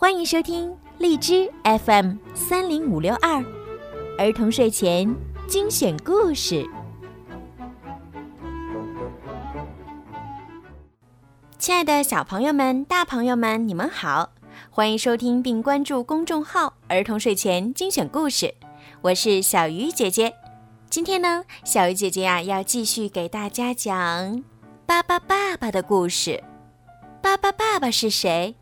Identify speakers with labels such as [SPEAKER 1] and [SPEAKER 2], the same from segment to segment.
[SPEAKER 1] 欢迎收听荔枝 FM 三零五六二儿童睡前精选故事。亲爱的小朋友们、大朋友们，你们好！欢迎收听并关注公众号“儿童睡前精选故事”，我是小鱼姐姐。今天呢，小鱼姐姐呀要继续给大家讲巴巴爸爸的故事。巴巴爸爸是谁？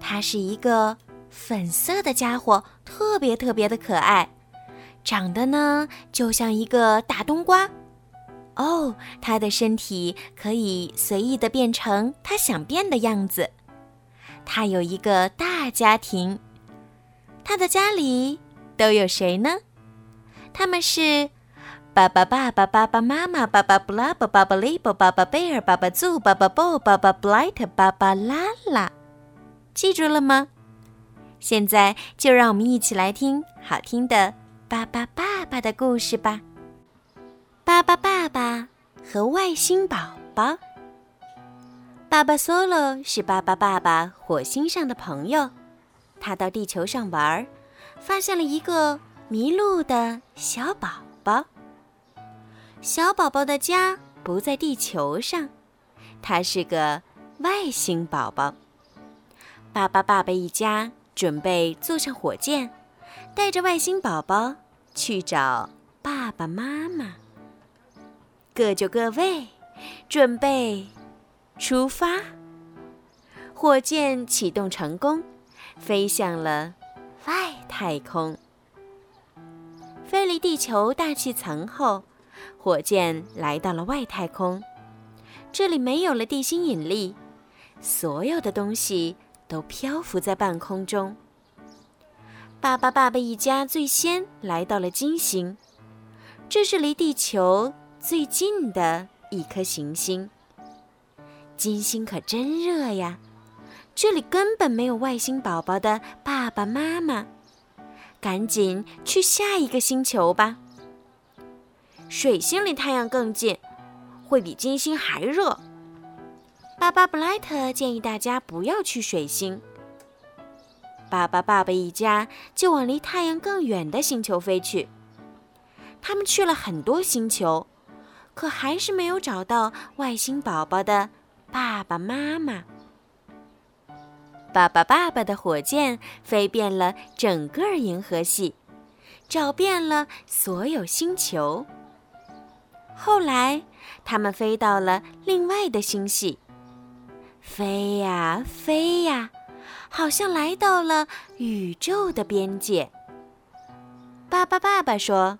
[SPEAKER 1] 他是一个粉色的家伙，特别特别的可爱，长得呢就像一个大冬瓜。哦，他的身体可以随意的变成他想变的样子。他有一个大家庭，他的家里都有谁呢？他们是爸爸、爸爸、爸爸妈妈、爸爸布拉伯、爸爸利伯、爸爸贝尔、爸爸祖、爸爸布、爸爸布莱特、爸爸拉拉。记住了吗？现在就让我们一起来听好听的巴巴爸爸的故事吧。巴巴爸爸和外星宝宝。爸爸 Solo 是巴巴爸爸火星上的朋友，他到地球上玩，发现了一个迷路的小宝宝。小宝宝的家不在地球上，他是个外星宝宝。巴巴爸爸一家准备坐上火箭，带着外星宝宝去找爸爸妈妈。各就各位，准备出发。火箭启动成功，飞向了外太空。飞离地球大气层后，火箭来到了外太空。这里没有了地心引力，所有的东西。都漂浮在半空中。爸爸、爸爸一家最先来到了金星，这是离地球最近的一颗行星。金星可真热呀，这里根本没有外星宝宝的爸爸妈妈。赶紧去下一个星球吧。水星离太阳更近，会比金星还热。巴巴布莱特建议大家不要去水星。巴巴爸爸一家就往离太阳更远的星球飞去。他们去了很多星球，可还是没有找到外星宝宝的爸爸妈妈。巴巴爸爸的火箭飞遍了整个银河系，找遍了所有星球。后来，他们飞到了另外的星系。飞呀飞呀，好像来到了宇宙的边界。爸爸，爸爸说：“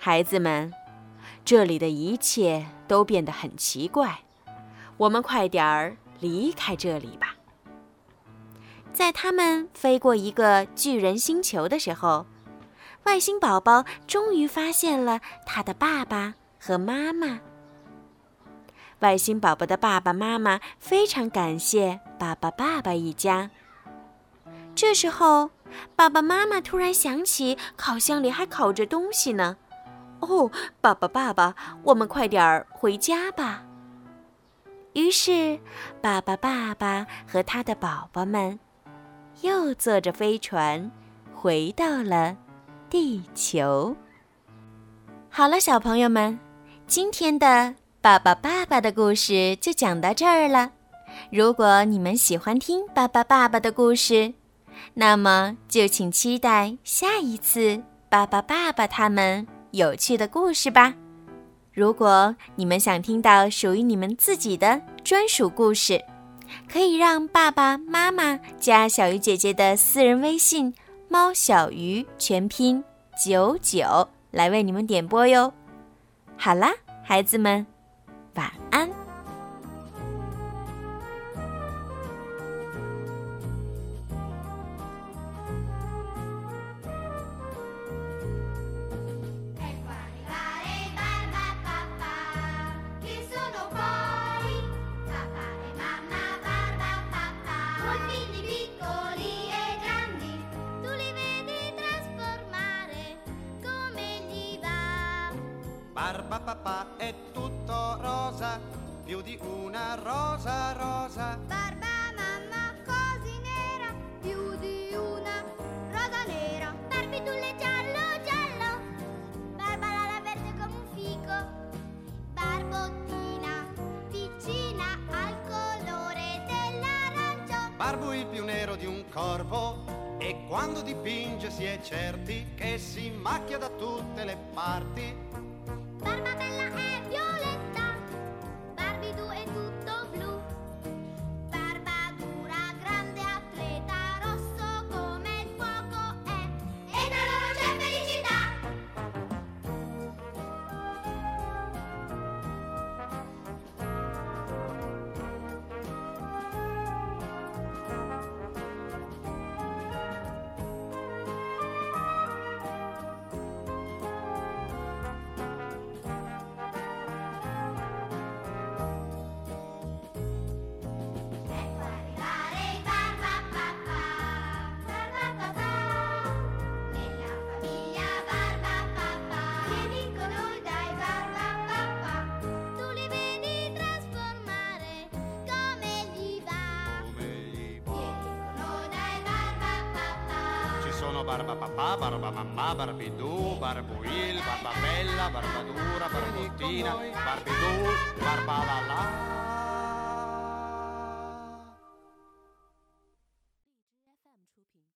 [SPEAKER 1] 孩子们，这里的一切都变得很奇怪，我们快点儿离开这里吧。”在他们飞过一个巨人星球的时候，外星宝宝终于发现了他的爸爸和妈妈。外星宝宝的爸爸妈妈非常感谢爸爸爸爸一家。这时候，爸爸妈妈突然想起烤箱里还烤着东西呢。哦，爸爸爸爸，我们快点儿回家吧。于是，爸爸爸爸和他的宝宝们又坐着飞船回到了地球。好了，小朋友们，今天的。爸爸爸爸的故事就讲到这儿了。如果你们喜欢听爸爸爸爸的故事，那么就请期待下一次爸爸爸爸他们有趣的故事吧。如果你们想听到属于你们自己的专属故事，可以让爸爸妈妈加小鱼姐姐的私人微信“猫小鱼”全拼九九来为你们点播哟。好啦，孩子们。晚安。
[SPEAKER 2] papà è tutto rosa, più di una rosa rosa.
[SPEAKER 3] Barba mamma così nera,
[SPEAKER 2] più di
[SPEAKER 3] una rosa nera. Barbitulle giallo giallo, barba la verde come un fico. Barbottina vicina al colore dell'arancio. Barbo il più nero di un corvo. E quando dipinge si è certi che si macchia da tutte le parti sono
[SPEAKER 2] barba papà,
[SPEAKER 3] barba mamma, barbidù, barbuil, barba
[SPEAKER 2] bella, barba dura, barbottina, barbidù, barba la la.